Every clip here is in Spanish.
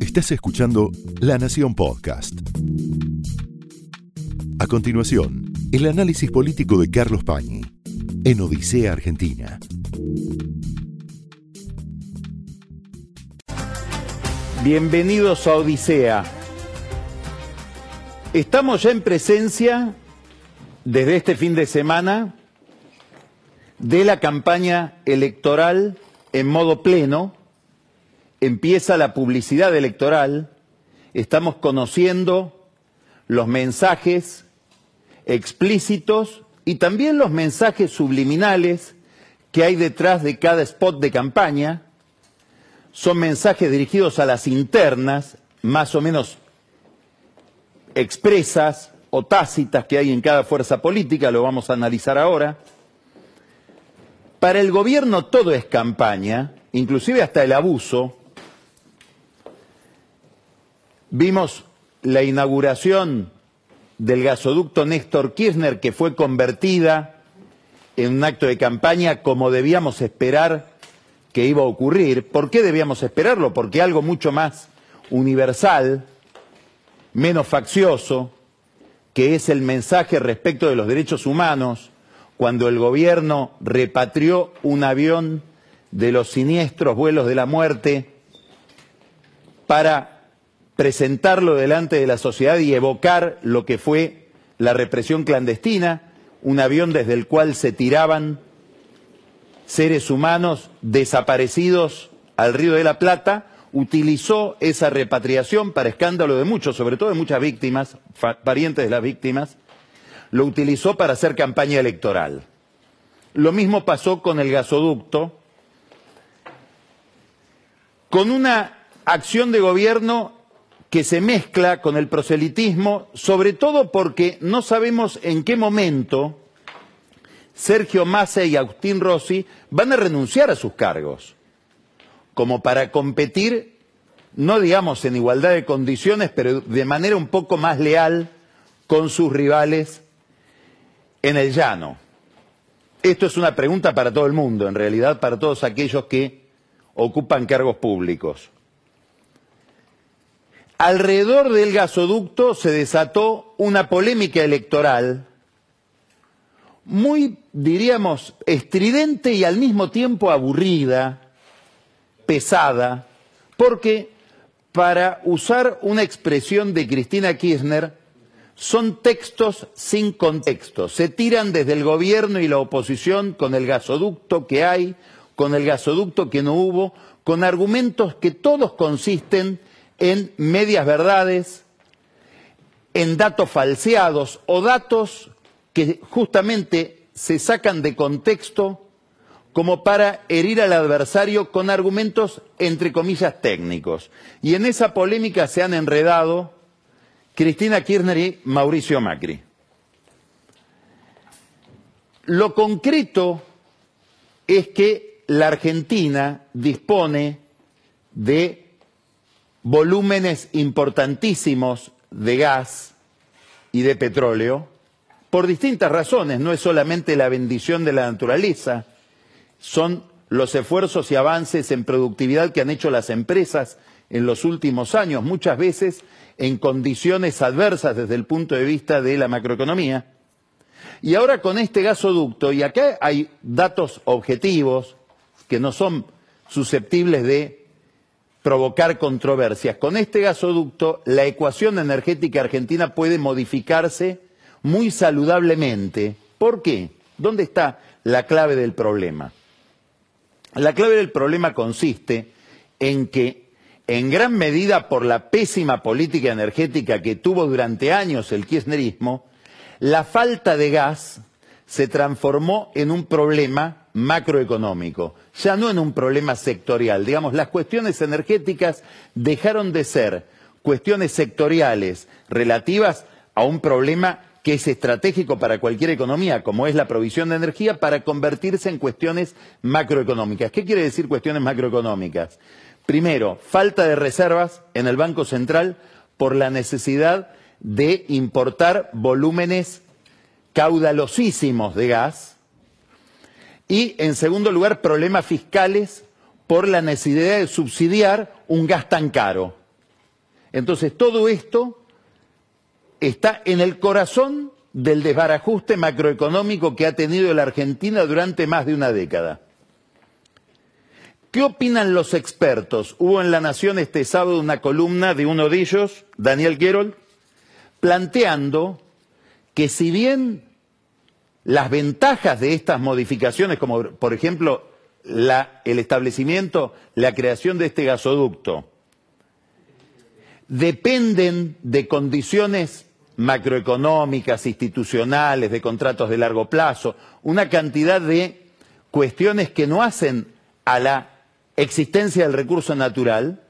Estás escuchando La Nación Podcast. A continuación, el análisis político de Carlos Pañi en Odisea Argentina. Bienvenidos a Odisea. Estamos ya en presencia, desde este fin de semana, de la campaña electoral en modo pleno. Empieza la publicidad electoral. Estamos conociendo los mensajes explícitos y también los mensajes subliminales que hay detrás de cada spot de campaña. Son mensajes dirigidos a las internas, más o menos expresas o tácitas que hay en cada fuerza política, lo vamos a analizar ahora. Para el gobierno todo es campaña, inclusive hasta el abuso. Vimos la inauguración del gasoducto Néstor Kirchner que fue convertida en un acto de campaña como debíamos esperar que iba a ocurrir. ¿Por qué debíamos esperarlo? Porque algo mucho más universal, menos faccioso, que es el mensaje respecto de los derechos humanos, cuando el gobierno repatrió un avión de los siniestros vuelos de la muerte para presentarlo delante de la sociedad y evocar lo que fue la represión clandestina, un avión desde el cual se tiraban seres humanos desaparecidos al río de la Plata, utilizó esa repatriación para escándalo de muchos, sobre todo de muchas víctimas, parientes de las víctimas, lo utilizó para hacer campaña electoral. Lo mismo pasó con el gasoducto, con una acción de gobierno que se mezcla con el proselitismo, sobre todo porque no sabemos en qué momento Sergio Massa y Agustín Rossi van a renunciar a sus cargos, como para competir, no digamos en igualdad de condiciones, pero de manera un poco más leal con sus rivales en el llano. Esto es una pregunta para todo el mundo, en realidad para todos aquellos que ocupan cargos públicos. Alrededor del gasoducto se desató una polémica electoral muy, diríamos, estridente y al mismo tiempo aburrida, pesada, porque, para usar una expresión de Cristina Kirchner, son textos sin contexto. Se tiran desde el gobierno y la oposición con el gasoducto que hay, con el gasoducto que no hubo, con argumentos que todos consisten en medias verdades, en datos falseados o datos que justamente se sacan de contexto como para herir al adversario con argumentos entre comillas técnicos. Y en esa polémica se han enredado Cristina Kirchner y Mauricio Macri. Lo concreto es que la Argentina dispone de volúmenes importantísimos de gas y de petróleo por distintas razones. No es solamente la bendición de la naturaleza, son los esfuerzos y avances en productividad que han hecho las empresas en los últimos años, muchas veces en condiciones adversas desde el punto de vista de la macroeconomía. Y ahora con este gasoducto, y acá hay datos objetivos que no son susceptibles de provocar controversias. Con este gasoducto, la ecuación energética argentina puede modificarse muy saludablemente. ¿Por qué? ¿Dónde está la clave del problema? La clave del problema consiste en que, en gran medida por la pésima política energética que tuvo durante años el kirchnerismo, la falta de gas se transformó en un problema macroeconómico, ya no en un problema sectorial. Digamos, las cuestiones energéticas dejaron de ser cuestiones sectoriales relativas a un problema que es estratégico para cualquier economía, como es la provisión de energía, para convertirse en cuestiones macroeconómicas. ¿Qué quiere decir cuestiones macroeconómicas? Primero, falta de reservas en el Banco Central por la necesidad de importar volúmenes caudalosísimos de gas, y, en segundo lugar, problemas fiscales por la necesidad de subsidiar un gas tan caro. Entonces, todo esto está en el corazón del desbarajuste macroeconómico que ha tenido la Argentina durante más de una década. ¿Qué opinan los expertos? Hubo en La Nación este sábado una columna de uno de ellos, Daniel Gerold, planteando que si bien las ventajas de estas modificaciones, como por ejemplo el establecimiento, la creación de este gasoducto, dependen de condiciones macroeconómicas, institucionales, de contratos de largo plazo, una cantidad de cuestiones que no hacen a la existencia del recurso natural,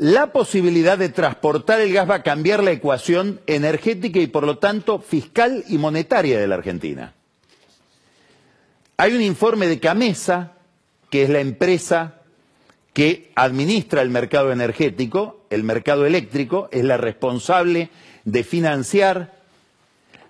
la posibilidad de transportar el gas va a cambiar la ecuación energética y por lo tanto fiscal y monetaria de la Argentina. Hay un informe de Camesa, que es la empresa que administra el mercado energético, el mercado eléctrico, es la responsable de financiar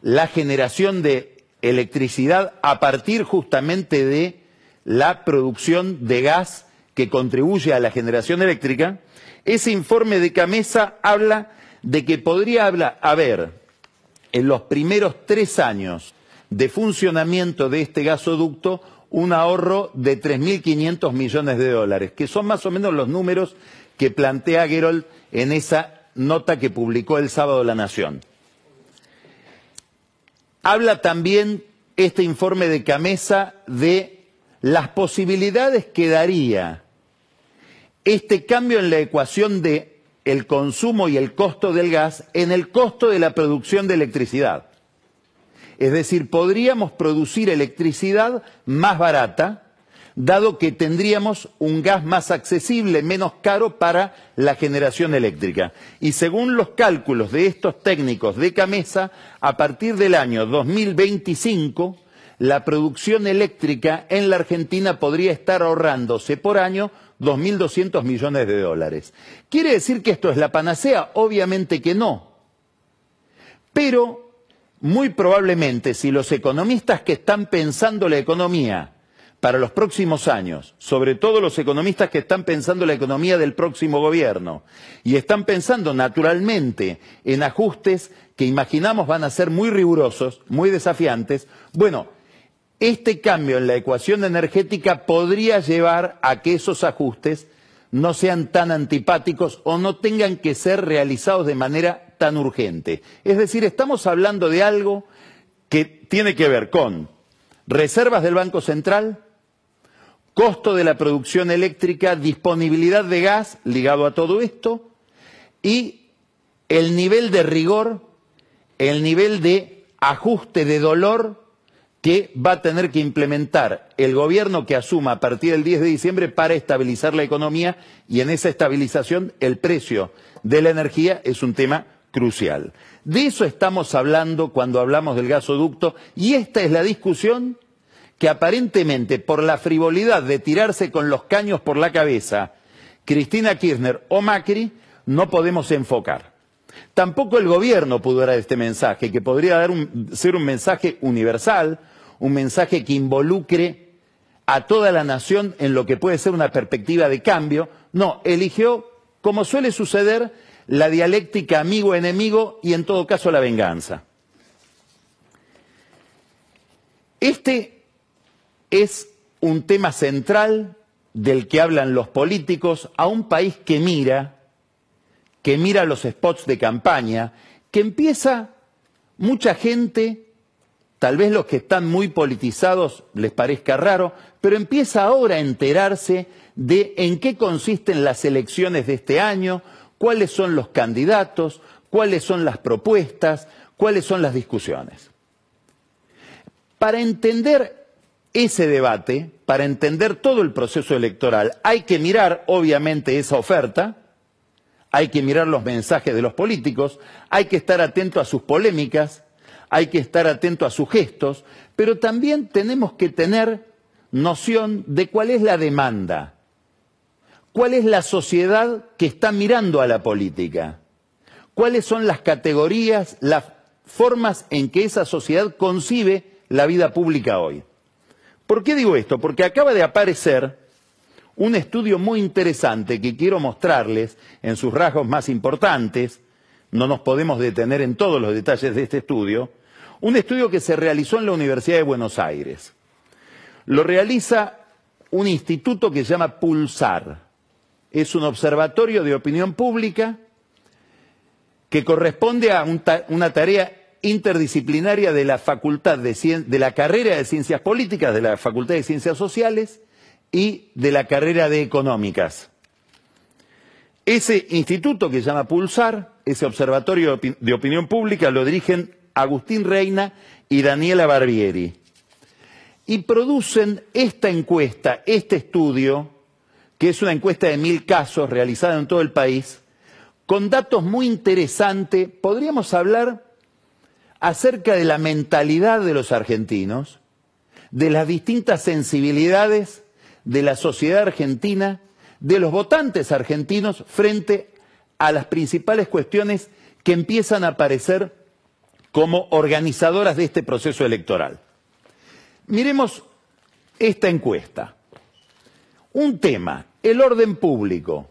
la generación de electricidad a partir justamente de la producción de gas que contribuye a la generación eléctrica, ese informe de Camesa habla de que podría haber en los primeros tres años de funcionamiento de este gasoducto un ahorro de 3.500 millones de dólares, que son más o menos los números que plantea Gerold en esa nota que publicó el sábado La Nación. Habla también este informe de Camesa de las posibilidades que daría este cambio en la ecuación de el consumo y el costo del gas en el costo de la producción de electricidad. Es decir, podríamos producir electricidad más barata, dado que tendríamos un gas más accesible, menos caro para la generación eléctrica. Y según los cálculos de estos técnicos de Camesa, a partir del año 2025 la producción eléctrica en la Argentina podría estar ahorrándose por año 2.200 millones de dólares. ¿Quiere decir que esto es la panacea? Obviamente que no. Pero muy probablemente si los economistas que están pensando la economía para los próximos años, sobre todo los economistas que están pensando la economía del próximo gobierno y están pensando naturalmente en ajustes que imaginamos van a ser muy rigurosos, muy desafiantes, bueno, este cambio en la ecuación energética podría llevar a que esos ajustes no sean tan antipáticos o no tengan que ser realizados de manera tan urgente. Es decir, estamos hablando de algo que tiene que ver con reservas del Banco Central, costo de la producción eléctrica, disponibilidad de gas ligado a todo esto y el nivel de rigor, el nivel de ajuste de dolor que va a tener que implementar el gobierno que asuma a partir del 10 de diciembre para estabilizar la economía y en esa estabilización el precio de la energía es un tema crucial. De eso estamos hablando cuando hablamos del gasoducto y esta es la discusión que aparentemente por la frivolidad de tirarse con los caños por la cabeza Cristina Kirchner o Macri no podemos enfocar. Tampoco el gobierno pudo dar este mensaje, que podría dar ser un mensaje universal, un mensaje que involucre a toda la nación en lo que puede ser una perspectiva de cambio. No, eligió, como suele suceder, la dialéctica amigo-enemigo y en todo caso la venganza. Este es un tema central del que hablan los políticos a un país que mira, que mira los spots de campaña, que empieza mucha gente Tal vez los que están muy politizados les parezca raro, pero empieza ahora a enterarse de en qué consisten las elecciones de este año, cuáles son los candidatos, cuáles son las propuestas, cuáles son las discusiones. Para entender ese debate, para entender todo el proceso electoral, hay que mirar, obviamente, esa oferta, hay que mirar los mensajes de los políticos, hay que estar atento a sus polémicas, hay que estar atento a sus gestos, pero también tenemos que tener noción de cuál es la demanda, cuál es la sociedad que está mirando a la política, cuáles son las categorías, las formas en que esa sociedad concibe la vida pública hoy. ¿Por qué digo esto? Porque acaba de aparecer un estudio muy interesante que quiero mostrarles en sus rasgos más importantes, no nos podemos detener en todos los detalles de este estudio, un estudio que se realizó en la Universidad de Buenos Aires. Lo realiza un instituto que se llama Pulsar. Es un observatorio de opinión pública que corresponde a una tarea interdisciplinaria de la Facultad de, de la carrera de Ciencias Políticas, de la Facultad de Ciencias Sociales y de la carrera de Económicas. Ese instituto que se llama Pulsar, ese observatorio de opinión pública, lo dirigen Agustín Reina y Daniela Barbieri. Y producen esta encuesta, este estudio, que es una encuesta de mil casos realizada en todo el país, con datos muy interesantes. Podríamos hablar acerca de la mentalidad de los argentinos, de las distintas sensibilidades de la sociedad argentina, de los votantes argentinos frente a las principales cuestiones que empiezan a aparecer como organizadoras de este proceso electoral. Miremos esta encuesta. Un tema, el orden público,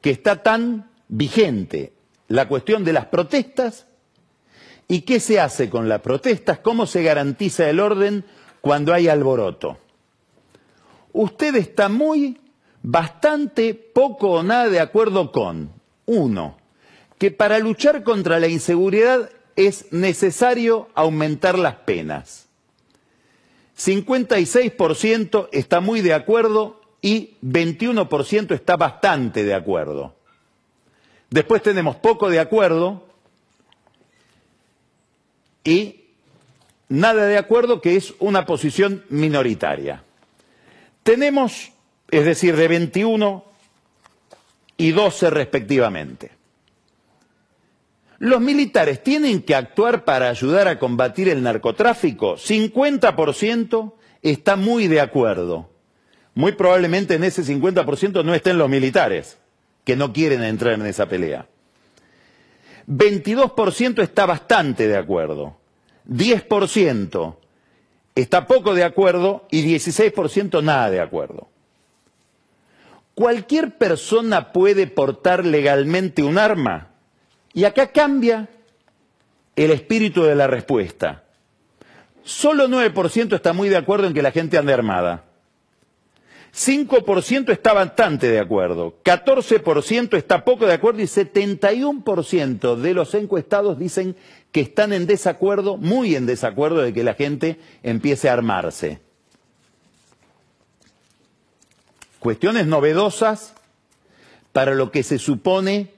que está tan vigente, la cuestión de las protestas y qué se hace con las protestas, cómo se garantiza el orden cuando hay alboroto. Usted está muy, bastante, poco o nada de acuerdo con, uno, que para luchar contra la inseguridad es necesario aumentar las penas. 56% está muy de acuerdo y 21% está bastante de acuerdo. Después tenemos poco de acuerdo y nada de acuerdo que es una posición minoritaria. Tenemos, es decir, de 21 y 12 respectivamente. Los militares tienen que actuar para ayudar a combatir el narcotráfico. 50% está muy de acuerdo. Muy probablemente en ese 50% no estén los militares que no quieren entrar en esa pelea. 22% está bastante de acuerdo, 10% está poco de acuerdo y 16% nada de acuerdo. Cualquier persona puede portar legalmente un arma y acá cambia el espíritu de la respuesta. Solo 9% está muy de acuerdo en que la gente ande armada. 5% está bastante de acuerdo, 14% está poco de acuerdo y 71% de los encuestados dicen que están en desacuerdo, muy en desacuerdo de que la gente empiece a armarse. Cuestiones novedosas para lo que se supone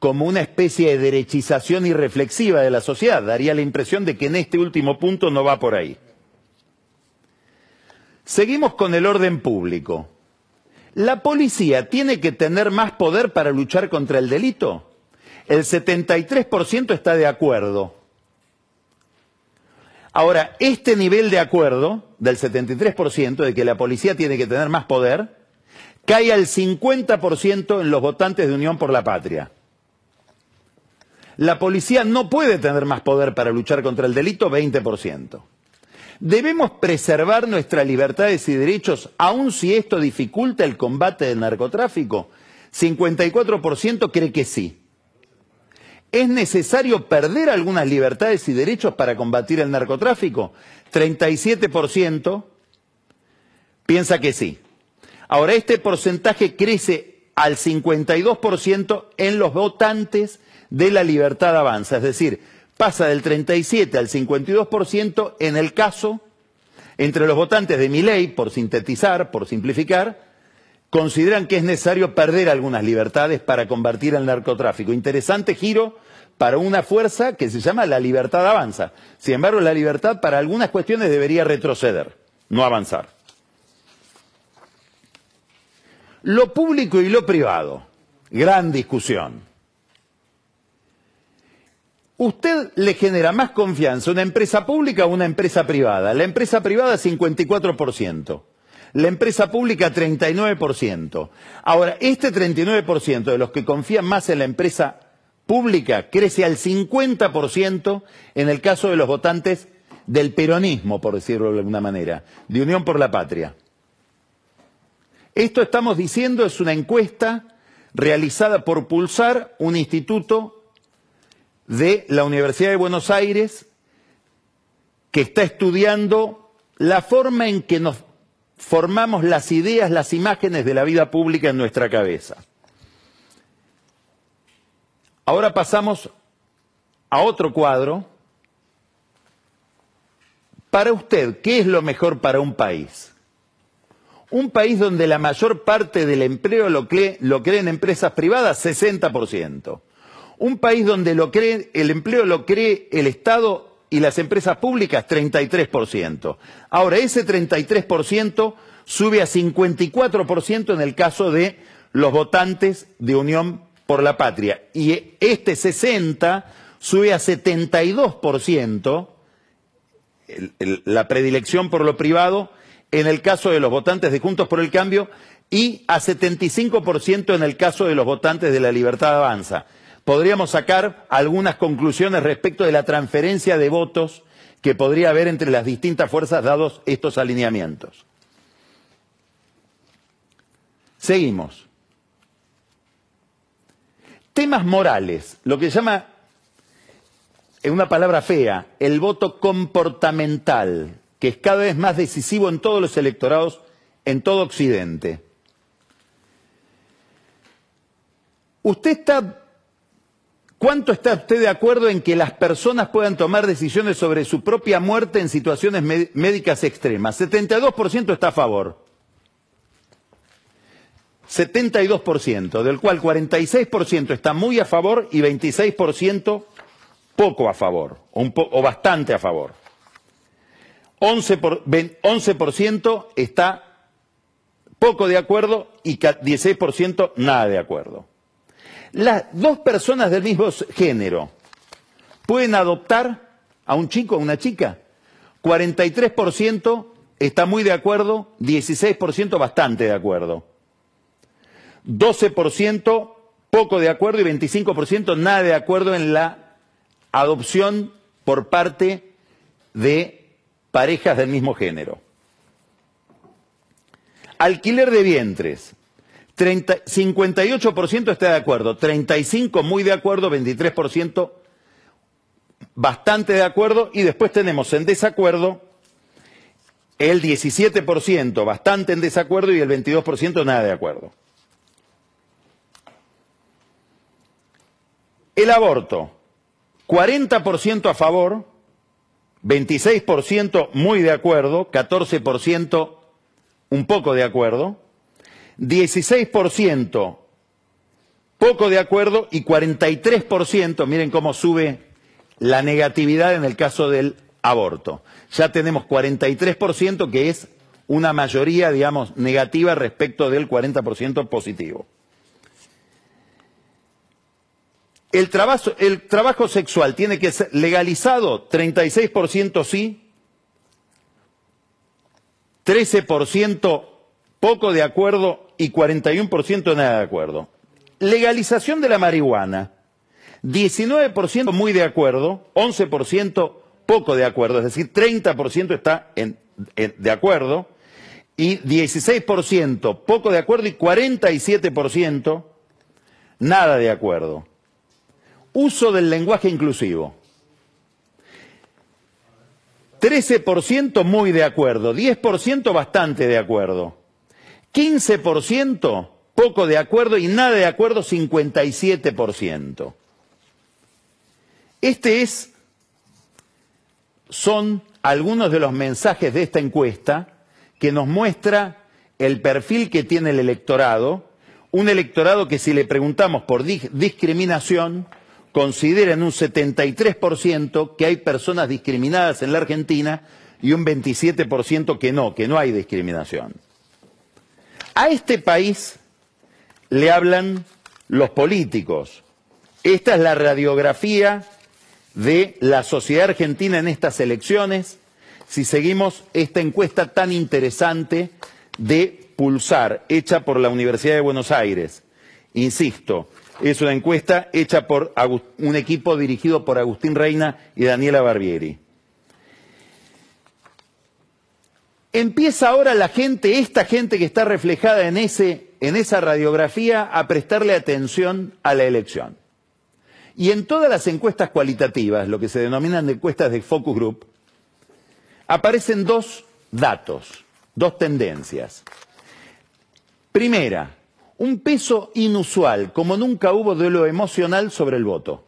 como una especie de derechización irreflexiva de la sociedad. Daría la impresión de que en este último punto no va por ahí. Seguimos con el orden público. ¿La policía tiene que tener más poder para luchar contra el delito? El 73% está de acuerdo. Ahora, este nivel de acuerdo del 73% de que la policía tiene que tener más poder, cae al 50% en los votantes de Unión por la Patria. La policía no puede tener más poder para luchar contra el delito, 20%. ¿Debemos preservar nuestras libertades y derechos aun si esto dificulta el combate del narcotráfico? 54% cree que sí. ¿Es necesario perder algunas libertades y derechos para combatir el narcotráfico? 37% piensa que sí. Ahora, este porcentaje crece al 52% en los votantes de la libertad avanza, es decir, pasa del 37 al 52% en el caso entre los votantes de mi ley, por sintetizar, por simplificar, consideran que es necesario perder algunas libertades para combatir el narcotráfico. Interesante giro para una fuerza que se llama la libertad avanza. Sin embargo, la libertad para algunas cuestiones debería retroceder, no avanzar. Lo público y lo privado, gran discusión. ¿Usted le genera más confianza una empresa pública o una empresa privada? La empresa privada 54%, la empresa pública 39%. Ahora, este 39% de los que confían más en la empresa pública crece al 50% en el caso de los votantes del peronismo, por decirlo de alguna manera, de Unión por la Patria. Esto estamos diciendo es una encuesta realizada por Pulsar, un instituto de la Universidad de Buenos Aires que está estudiando la forma en que nos formamos las ideas, las imágenes de la vida pública en nuestra cabeza. Ahora pasamos a otro cuadro. Para usted, ¿qué es lo mejor para un país? Un país donde la mayor parte del empleo lo, cree, lo creen empresas privadas, 60%. Un país donde lo cree, el empleo lo cree el Estado y las empresas públicas, 33%. Ahora, ese 33% sube a 54% en el caso de los votantes de Unión por la Patria. Y este 60% sube a 72%, el, la predilección por lo privado, en el caso de los votantes de Juntos por el Cambio y a 75% en el caso de los votantes de la Libertad Avanza. Podríamos sacar algunas conclusiones respecto de la transferencia de votos que podría haber entre las distintas fuerzas dados estos alineamientos. Seguimos. Temas morales, lo que se llama, en una palabra fea, el voto comportamental, que es cada vez más decisivo en todos los electorados en todo Occidente. ¿Usted está ¿Cuánto está usted de acuerdo en que las personas puedan tomar decisiones sobre su propia muerte en situaciones médicas extremas? 72% está a favor. 72%, del cual 46% está muy a favor y 26% poco a favor, o, po o bastante a favor. 11%, por, 11 está poco de acuerdo y 16% nada de acuerdo. Las dos personas del mismo género pueden adoptar a un chico o una chica. 43% está muy de acuerdo, 16% bastante de acuerdo. 12% poco de acuerdo y 25% nada de acuerdo en la adopción por parte de parejas del mismo género. Alquiler de vientres. 30, 58% está de acuerdo, 35% muy de acuerdo, 23% bastante de acuerdo y después tenemos en desacuerdo el 17% bastante en desacuerdo y el 22% nada de acuerdo. El aborto, 40% a favor, 26% muy de acuerdo, 14% un poco de acuerdo, 16% poco de acuerdo y 43%, miren cómo sube la negatividad en el caso del aborto. Ya tenemos 43% que es una mayoría, digamos, negativa respecto del 40% positivo. El trabajo, sexual tiene que ser legalizado, 36% sí, 13% poco de acuerdo y 41% nada de acuerdo. Legalización de la marihuana, 19% muy de acuerdo, 11% poco de acuerdo, es decir, 30% está en, en, de acuerdo y 16% poco de acuerdo y 47% nada de acuerdo. Uso del lenguaje inclusivo. 13% muy de acuerdo, 10% bastante de acuerdo, 15% poco de acuerdo y nada de acuerdo 57%. Este es son algunos de los mensajes de esta encuesta que nos muestra el perfil que tiene el electorado, un electorado que si le preguntamos por discriminación considera en un 73% que hay personas discriminadas en la Argentina y un 27% que no, que no hay discriminación. A este país le hablan los políticos. Esta es la radiografía de la sociedad argentina en estas elecciones, si seguimos esta encuesta tan interesante de Pulsar, hecha por la Universidad de Buenos Aires. Insisto, es una encuesta hecha por un equipo dirigido por Agustín Reina y Daniela Barbieri. Empieza ahora la gente, esta gente que está reflejada en, ese, en esa radiografía, a prestarle atención a la elección. Y en todas las encuestas cualitativas, lo que se denominan encuestas de focus group, aparecen dos datos, dos tendencias. Primera, un peso inusual, como nunca hubo de lo emocional sobre el voto.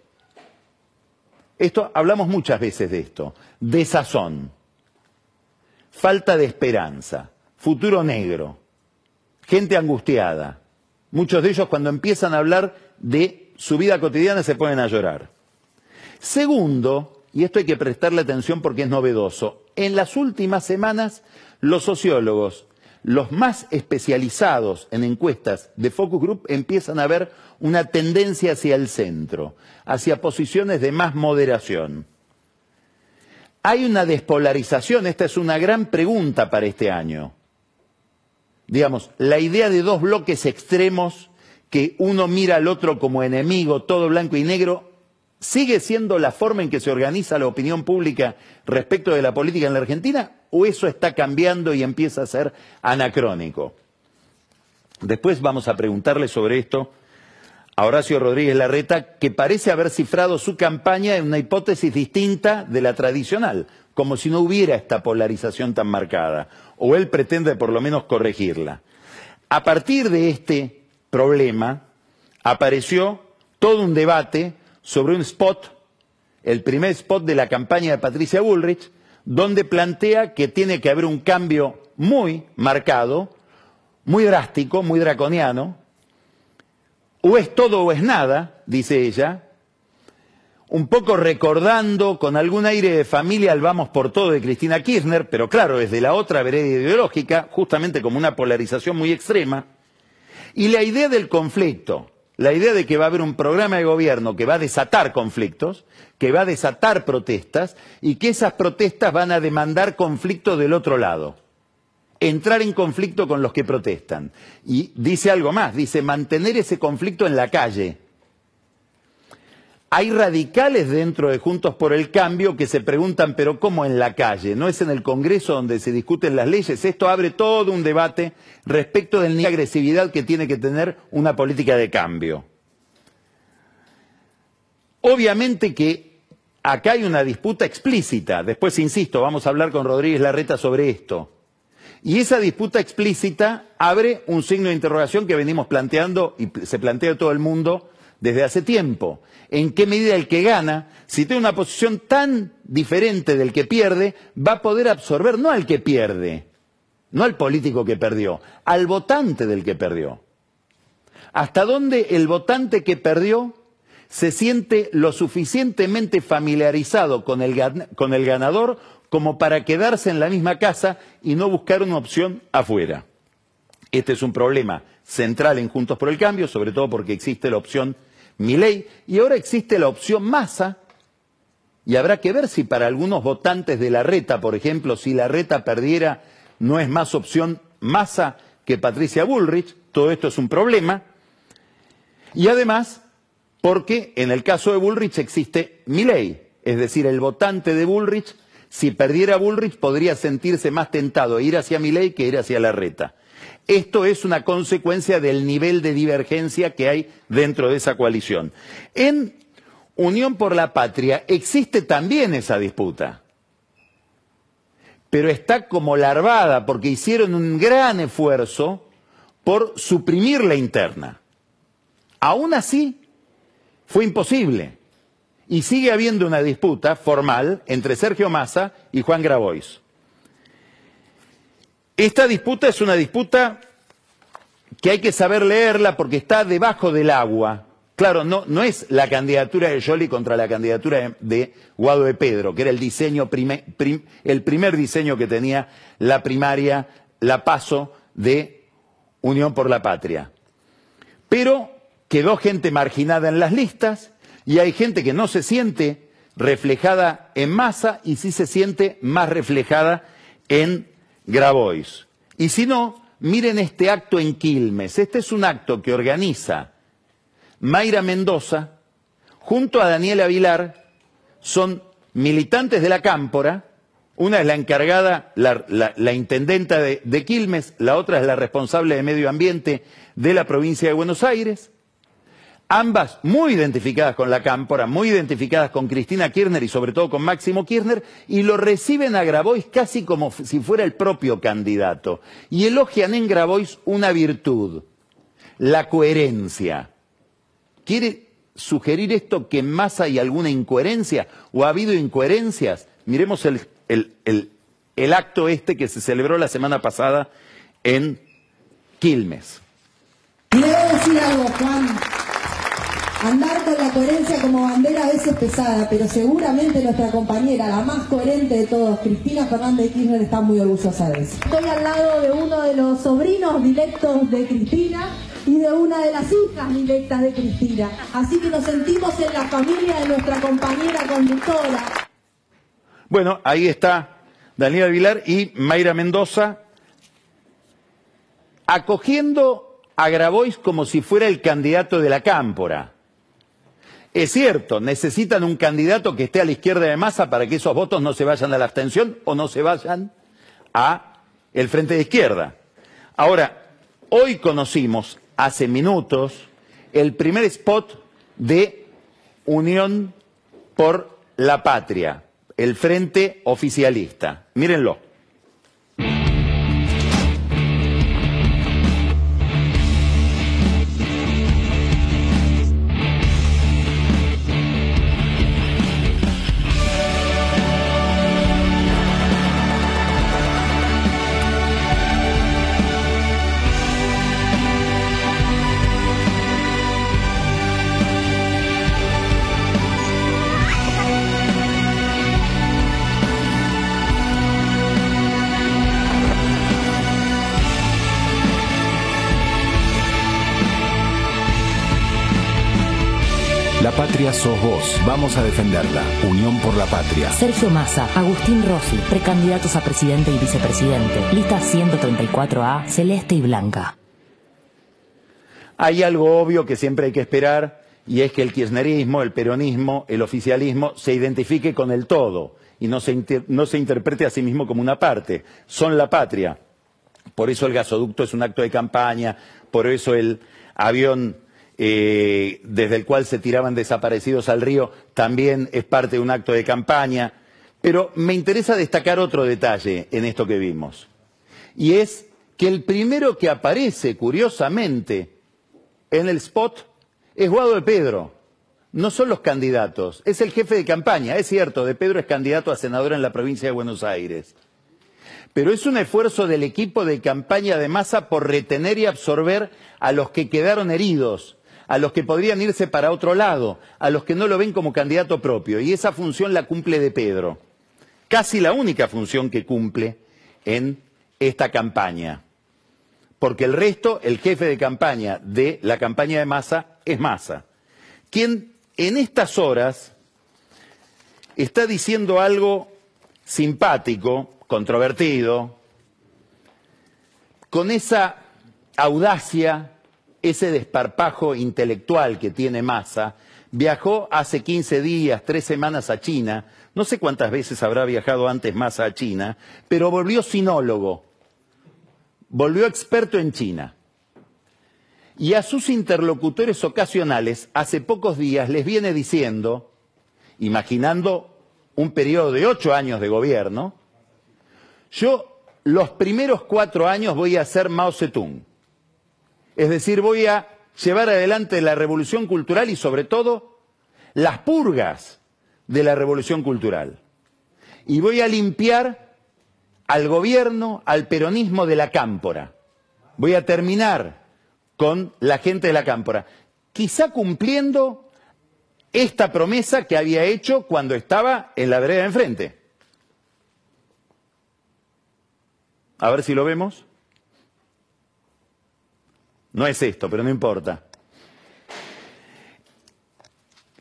Esto, hablamos muchas veces de esto, desazón, falta de esperanza, futuro negro, gente angustiada. Muchos de ellos cuando empiezan a hablar de su vida cotidiana se ponen a llorar. Segundo, y esto hay que prestarle atención porque es novedoso, en las últimas semanas los sociólogos, los más especializados en encuestas de focus group, empiezan a ver una tendencia hacia el centro, hacia posiciones de más moderación. Hay una despolarización, esta es una gran pregunta para este año. Digamos, la idea de dos bloques extremos, que uno mira al otro como enemigo, todo blanco y negro, ¿sigue siendo la forma en que se organiza la opinión pública respecto de la política en la Argentina? ¿O eso está cambiando y empieza a ser anacrónico? Después vamos a preguntarle sobre esto a Horacio Rodríguez Larreta, que parece haber cifrado su campaña en una hipótesis distinta de la tradicional, como si no hubiera esta polarización tan marcada, o él pretende por lo menos corregirla. A partir de este problema apareció todo un debate sobre un spot, el primer spot de la campaña de Patricia Bullrich, donde plantea que tiene que haber un cambio muy marcado, muy drástico, muy draconiano, o es todo o es nada, dice ella, un poco recordando con algún aire de familia al vamos por todo de Cristina Kirchner, pero claro, desde la otra vereda ideológica, justamente como una polarización muy extrema, y la idea del conflicto, la idea de que va a haber un programa de gobierno que va a desatar conflictos, que va a desatar protestas, y que esas protestas van a demandar conflicto del otro lado entrar en conflicto con los que protestan. Y dice algo más, dice mantener ese conflicto en la calle. Hay radicales dentro de Juntos por el Cambio que se preguntan, pero ¿cómo en la calle? ¿No es en el Congreso donde se discuten las leyes? Esto abre todo un debate respecto de la agresividad que tiene que tener una política de cambio. Obviamente que acá hay una disputa explícita. Después, insisto, vamos a hablar con Rodríguez Larreta sobre esto. Y esa disputa explícita abre un signo de interrogación que venimos planteando y se plantea todo el mundo desde hace tiempo. ¿En qué medida el que gana, si tiene una posición tan diferente del que pierde, va a poder absorber no al que pierde, no al político que perdió, al votante del que perdió? ¿Hasta dónde el votante que perdió se siente lo suficientemente familiarizado con el, con el ganador como para quedarse en la misma casa y no buscar una opción afuera. Este es un problema central en Juntos por el Cambio, sobre todo porque existe la opción Milei y ahora existe la opción Massa y habrá que ver si para algunos votantes de la reta, por ejemplo, si la reta perdiera, no es más opción Massa que Patricia Bullrich, todo esto es un problema. Y además, porque en el caso de Bullrich existe Milei, es decir, el votante de Bullrich si perdiera Bullrich podría sentirse más tentado a ir hacia Milei que ir hacia la reta. Esto es una consecuencia del nivel de divergencia que hay dentro de esa coalición. En Unión por la Patria existe también esa disputa, pero está como larvada porque hicieron un gran esfuerzo por suprimir la interna. Aún así, fue imposible. Y sigue habiendo una disputa formal entre Sergio Massa y Juan Grabois. Esta disputa es una disputa que hay que saber leerla porque está debajo del agua. Claro, no, no es la candidatura de Jolie contra la candidatura de, Guado de Pedro, que era el diseño el primer diseño que tenía la primaria, la paso de Unión por la Patria. Pero quedó gente marginada en las listas y hay gente que no se siente reflejada en masa y sí se siente más reflejada en Grabois. Y si no, miren este acto en Quilmes. Este es un acto que organiza Mayra Mendoza junto a Daniela Avilar. Son militantes de la Cámpora Una es la encargada, la, intendenta de, de, Quilmes, la otra es la responsable de medio ambiente de la provincia de Buenos Aires. Ambas muy identificadas con la Cámpora, muy identificadas con Cristina Kirchner y sobre todo con Máximo Kirchner, y lo reciben a Grabois casi como si fuera el propio candidato. Y elogian en Grabois una virtud, la coherencia. ¿Quiere sugerir esto que más hay alguna incoherencia o ha habido incoherencias? Miremos el, el acto este que se celebró la semana pasada en Quilmes. Quiero decir algo, Juan. Andar con la coherencia como bandera a veces pesada, pero seguramente nuestra compañera, la más coherente de todos, Cristina Fernández de Kirchner, está muy orgullosa de eso. Estoy al lado de uno de los sobrinos directos de Cristina y de una de las hijas directas de Cristina. Así que nos sentimos en la familia de nuestra compañera conductora. Bueno, ahí está Daniela Vilar y Mayra Mendoza acogiendo a Grabois como si fuera el candidato de la cámpora. Es cierto, necesitan un candidato que esté a la izquierda de masa para que esos votos no se vayan a la abstención o no se vayan a el frente de izquierda. Ahora, hoy conocimos hace minutos el primer spot de Unión por la Patria, el frente oficialista. Mírenlo. Sos vos. Vamos a defenderla. Unión por la patria. Sergio Massa, Agustín Rossi, precandidatos a presidente y vicepresidente. Lista 134A, celeste y blanca. Hay algo obvio que siempre hay que esperar y es que el kirchnerismo, el peronismo, el oficialismo se identifique con el todo y no se, no se interprete a sí mismo como una parte. Son la patria. Por eso el gasoducto es un acto de campaña, por eso el avión eh, desde el cual se tiraban desaparecidos al río, también es parte de un acto de campaña. Pero me interesa destacar otro detalle en esto que vimos. Y es que el primero que aparece, curiosamente, en el spot es Guado de Pedro. No son los candidatos, es el jefe de campaña. Es cierto, de Pedro es candidato a senador en la provincia de Buenos Aires. Pero es un esfuerzo del equipo de campaña de masa por retener y absorber a los que quedaron heridos, a los que podrían irse para otro lado, a los que no lo ven como candidato propio. Y esa función la cumple de Pedro. Casi la única función que cumple en esta campaña. Porque el resto, el jefe de campaña de la campaña de Massa es Massa. Quien en estas horas está diciendo algo simpático, controvertido, con esa audacia ese desparpajo intelectual que tiene Massa, viajó hace 15 días, tres semanas a China, no sé cuántas veces habrá viajado antes Massa a China, pero volvió sinólogo, volvió experto en China. Y a sus interlocutores ocasionales, hace pocos días les viene diciendo, imaginando un periodo de ocho años de gobierno, yo los primeros cuatro años voy a ser Mao Zedong. Es decir, voy a llevar adelante la revolución cultural y sobre todo las purgas de la revolución cultural. Y voy a limpiar al gobierno, al peronismo de la cámpora. Voy a terminar con la gente de la cámpora. Quizá cumpliendo esta promesa que había hecho cuando estaba en la vereda de enfrente. A ver si lo vemos. No es esto, pero no importa.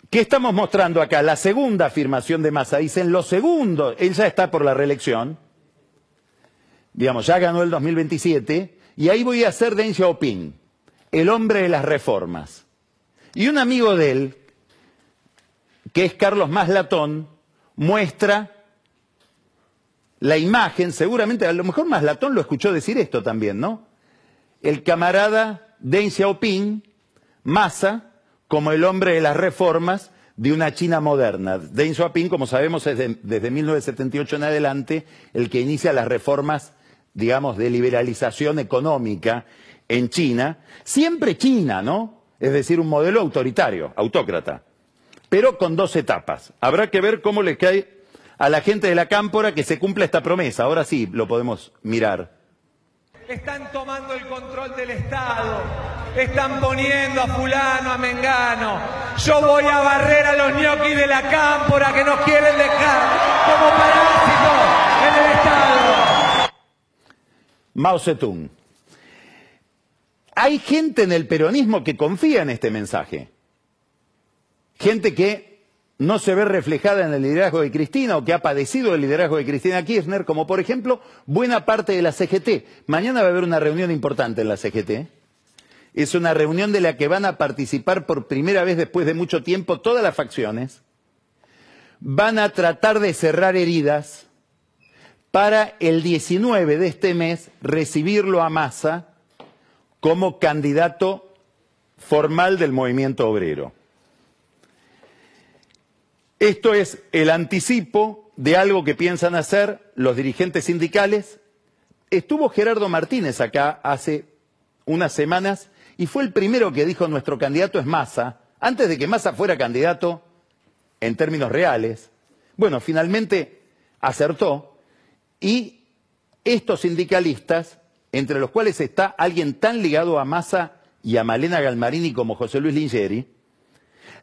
¿Qué estamos mostrando acá? La segunda afirmación de Massa. Dicen, lo segundo, él ya está por la reelección, digamos, ya ganó el 2027, y ahí voy a hacer Deng Xiaoping, el hombre de las reformas. Y un amigo de él, que es Carlos Maslatón, muestra la imagen, seguramente, a lo mejor Maslatón lo escuchó decir esto también, ¿no? El camarada Deng Xiaoping, Massa, como el hombre de las reformas de una China moderna. Deng Xiaoping, como sabemos, es desde 1978 en adelante el que inicia las reformas, digamos, de liberalización económica en China. Siempre China, ¿no? Es decir, un modelo autoritario, autócrata, pero con dos etapas. Habrá que ver cómo le cae a la gente de la cámpora que se cumpla esta promesa. Ahora sí lo podemos mirar. Están tomando el control del Estado. Están poniendo a fulano, a Mengano. Yo voy a barrer a los ñoquis de la cámpora que nos quieren dejar como parásitos en el Estado. Mao Zedong. Hay gente en el peronismo que confía en este mensaje. Gente que no se ve reflejada en el liderazgo de Cristina o que ha padecido el liderazgo de Cristina Kirchner, como por ejemplo buena parte de la CGT. Mañana va a haber una reunión importante en la CGT. Es una reunión de la que van a participar por primera vez después de mucho tiempo todas las facciones. Van a tratar de cerrar heridas para el 19 de este mes recibirlo a Massa como candidato formal del movimiento obrero. Esto es el anticipo de algo que piensan hacer los dirigentes sindicales. Estuvo Gerardo Martínez acá hace unas semanas y fue el primero que dijo nuestro candidato es Massa, antes de que Massa fuera candidato en términos reales. Bueno, finalmente acertó y estos sindicalistas, entre los cuales está alguien tan ligado a Massa y a Malena Galmarini como José Luis Lingeri,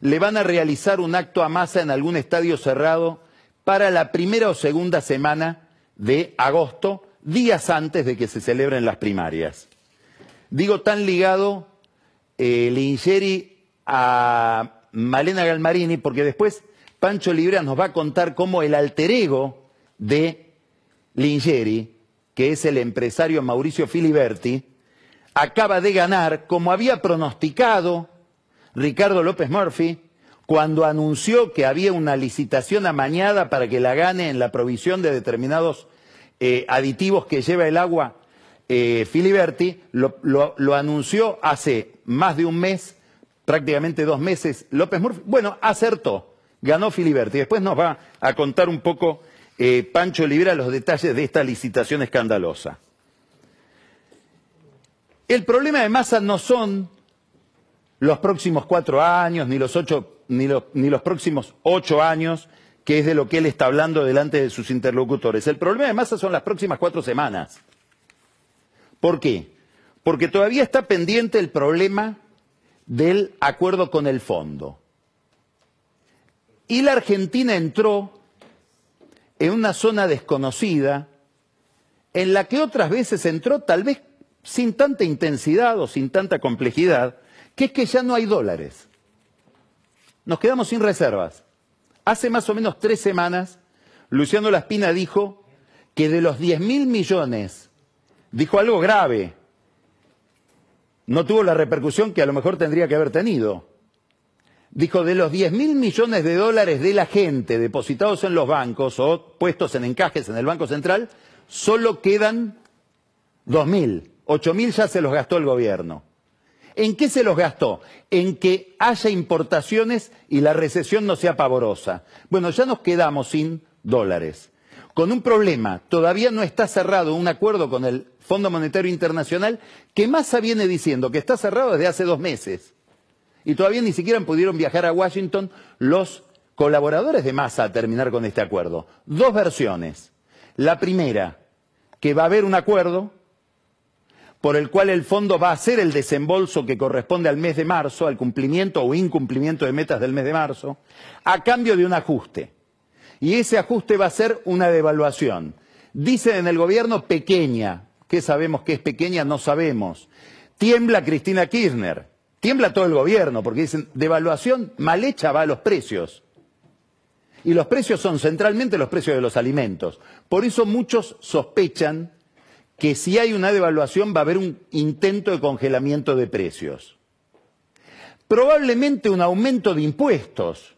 le van a realizar un acto a masa en algún estadio cerrado para la primera o segunda semana de agosto, días antes de que se celebren las primarias. Digo tan ligado eh, Lingeri a Malena Galmarini porque después Pancho Libra nos va a contar cómo el alter ego de Lingeri, que es el empresario Mauricio Filiberti, acaba de ganar, como había pronosticado Ricardo López Murphy cuando anunció que había una licitación amañada para que la gane en la provisión de determinados eh, aditivos que lleva el agua eh, Filiberti, lo, anunció hace más de un mes, prácticamente dos meses, López Murphy. Bueno, acertó, ganó Filiberti. Después nos va a contar un poco eh, Pancho Libera los detalles de esta licitación escandalosa. El problema de masa no son los próximos cuatro años, ni los, ocho, ni, ni los próximos ocho años, que es de lo que él está hablando delante de sus interlocutores. El problema de masa son las próximas cuatro semanas. ¿Por qué? Porque todavía está pendiente el problema del acuerdo con el fondo. Y la Argentina entró en una zona desconocida en la que otras veces entró tal vez sin tanta intensidad o sin tanta complejidad, que es que ya no hay dólares. Nos quedamos sin reservas. Hace más o menos tres semanas, Luciano Laspina dijo que de los 10 mil millones, dijo algo grave, no tuvo la repercusión que a lo mejor tendría que haber tenido. Dijo, de los 10 mil millones de dólares de la gente depositados en los bancos o puestos en encajes en el Banco Central, solo quedan 2 mil. 8 mil ya se los gastó el gobierno. ¿En qué se los gastó? En que haya importaciones y la recesión no sea pavorosa. Bueno, ya nos quedamos sin dólares. Con un problema, todavía no está cerrado un acuerdo con el Fondo Monetario Internacional que Massa viene diciendo que está cerrado desde hace dos meses. Y todavía ni siquiera pudieron viajar a Washington los colaboradores de Massa a terminar con este acuerdo. Dos versiones. La primera, que va a haber un acuerdo, por el cual el fondo va a hacer el desembolso que corresponde al mes de marzo, al cumplimiento o incumplimiento de metas del mes de marzo, a cambio de un ajuste. Y ese ajuste va a ser una devaluación. Dicen en el gobierno pequeña. ¿Qué sabemos que es pequeña? No sabemos. Tiembla Cristina Kirchner. Tiembla todo el gobierno porque dicen devaluación mal hecha va a los precios. Y los precios son centralmente los precios de los alimentos. Por eso muchos sospechan que si hay una devaluación va a haber un intento de congelamiento de precios. Probablemente un aumento de impuestos.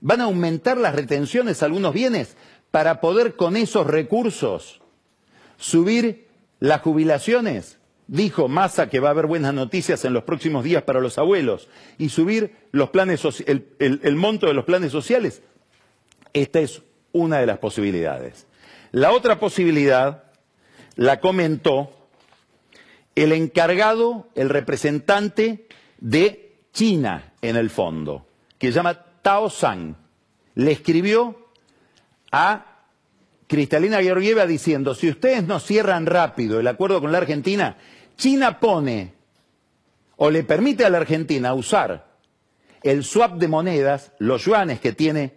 ¿Van a aumentar las retenciones a algunos bienes? para poder con esos recursos subir las jubilaciones. Dijo Massa que va a haber buenas noticias en los próximos días para los abuelos y subir los planes el, el monto de los planes sociales. Esta es una de las posibilidades. La otra posibilidad la comentó el encargado, el representante de China en el fondo, que se llama Tao San. Le escribió a Cristalina Georgieva diciendo, si ustedes no cierran rápido el acuerdo con la Argentina, China pone o le permite a la Argentina usar el swap de monedas, los yuanes que tiene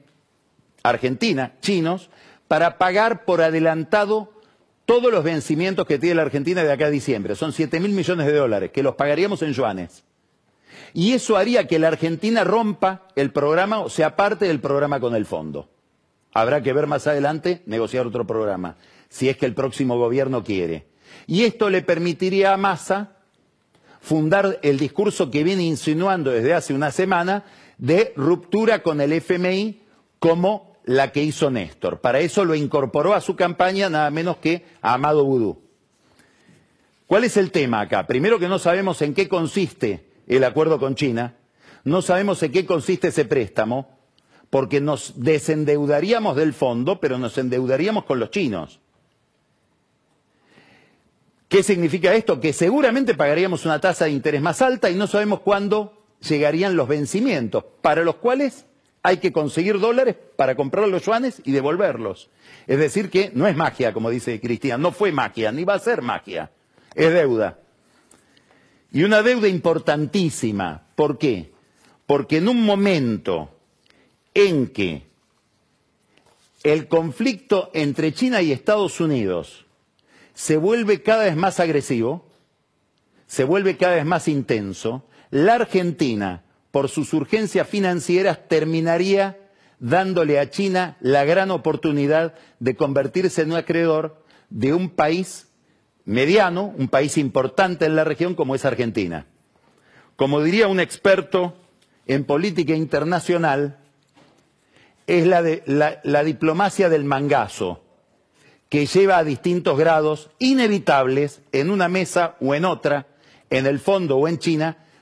Argentina, chinos, para pagar por adelantado todos los vencimientos que tiene la Argentina de acá a diciembre. Son 7 mil millones de dólares, que los pagaríamos en yuanes. Y eso haría que la Argentina rompa el programa o sea parte del programa con el fondo. Habrá que ver más adelante, negociar otro programa, si es que el próximo gobierno quiere. Y esto le permitiría a Massa fundar el discurso que viene insinuando desde hace una semana de ruptura con el FMI como la que hizo Néstor. Para eso lo incorporó a su campaña nada menos que a Amado Vudú. ¿Cuál es el tema acá? Primero que no sabemos en qué consiste el acuerdo con China, no sabemos en qué consiste ese préstamo, porque nos desendeudaríamos del fondo, pero nos endeudaríamos con los chinos. ¿Qué significa esto? Que seguramente pagaríamos una tasa de interés más alta y no sabemos cuándo llegarían los vencimientos, para los cuales hay que conseguir dólares para comprar los yuanes y devolverlos. Es decir, que no es magia, como dice Cristian, no fue magia, ni va a ser magia, es deuda. Y una deuda importantísima. ¿Por qué? Porque en un momento en que el conflicto entre China y Estados Unidos se vuelve cada vez más agresivo, se vuelve cada vez más intenso, la Argentina, por sus urgencias financieras, terminaría dándole a China la gran oportunidad de convertirse en un acreedor de un país mediano, un país importante en la región como es Argentina. Como diría un experto en política internacional, es la, de, la, diplomacia del mangazo, que lleva a distintos grados inevitables en una mesa o en otra, en el fondo o en China,